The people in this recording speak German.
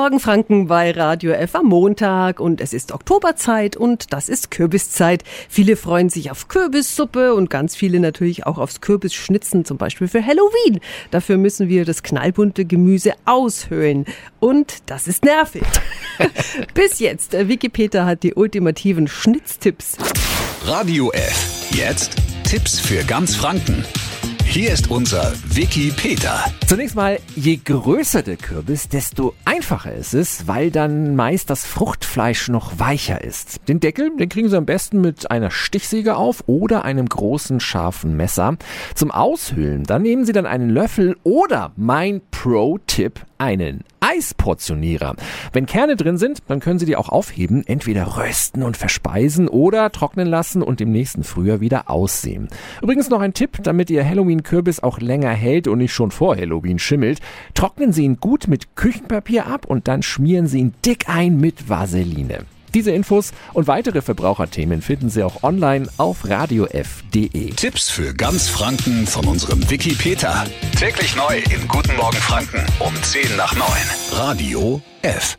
Morgen Franken bei Radio F am Montag und es ist Oktoberzeit und das ist Kürbiszeit. Viele freuen sich auf Kürbissuppe und ganz viele natürlich auch aufs Kürbisschnitzen, zum Beispiel für Halloween. Dafür müssen wir das knallbunte Gemüse aushöhlen und das ist nervig. Bis jetzt, Wikipedia hat die ultimativen Schnitztipps. Radio F. Jetzt Tipps für ganz Franken. Hier ist unser Wiki Peter. Zunächst mal, je größer der Kürbis, desto einfacher ist es, weil dann meist das Fruchtfleisch noch weicher ist. Den Deckel, den kriegen Sie am besten mit einer Stichsäge auf oder einem großen scharfen Messer. Zum Aushöhlen, da nehmen Sie dann einen Löffel oder mein Pro-Tipp, einen Eisportionierer. Wenn Kerne drin sind, dann können Sie die auch aufheben, entweder rösten und verspeisen oder trocknen lassen und im nächsten Frühjahr wieder aussehen. Übrigens noch ein Tipp, damit Ihr Halloween-Kürbis auch länger hält und nicht schon vor Halloween schimmelt. Trocknen Sie ihn gut mit Küchenpapier ab und dann schmieren Sie ihn dick ein mit Vaseline. Diese Infos und weitere Verbraucherthemen finden Sie auch online auf radiof.de. Tipps für ganz Franken von unserem Wiki Peter. Täglich neu in Guten Morgen Franken um 10 nach 9. Radio F.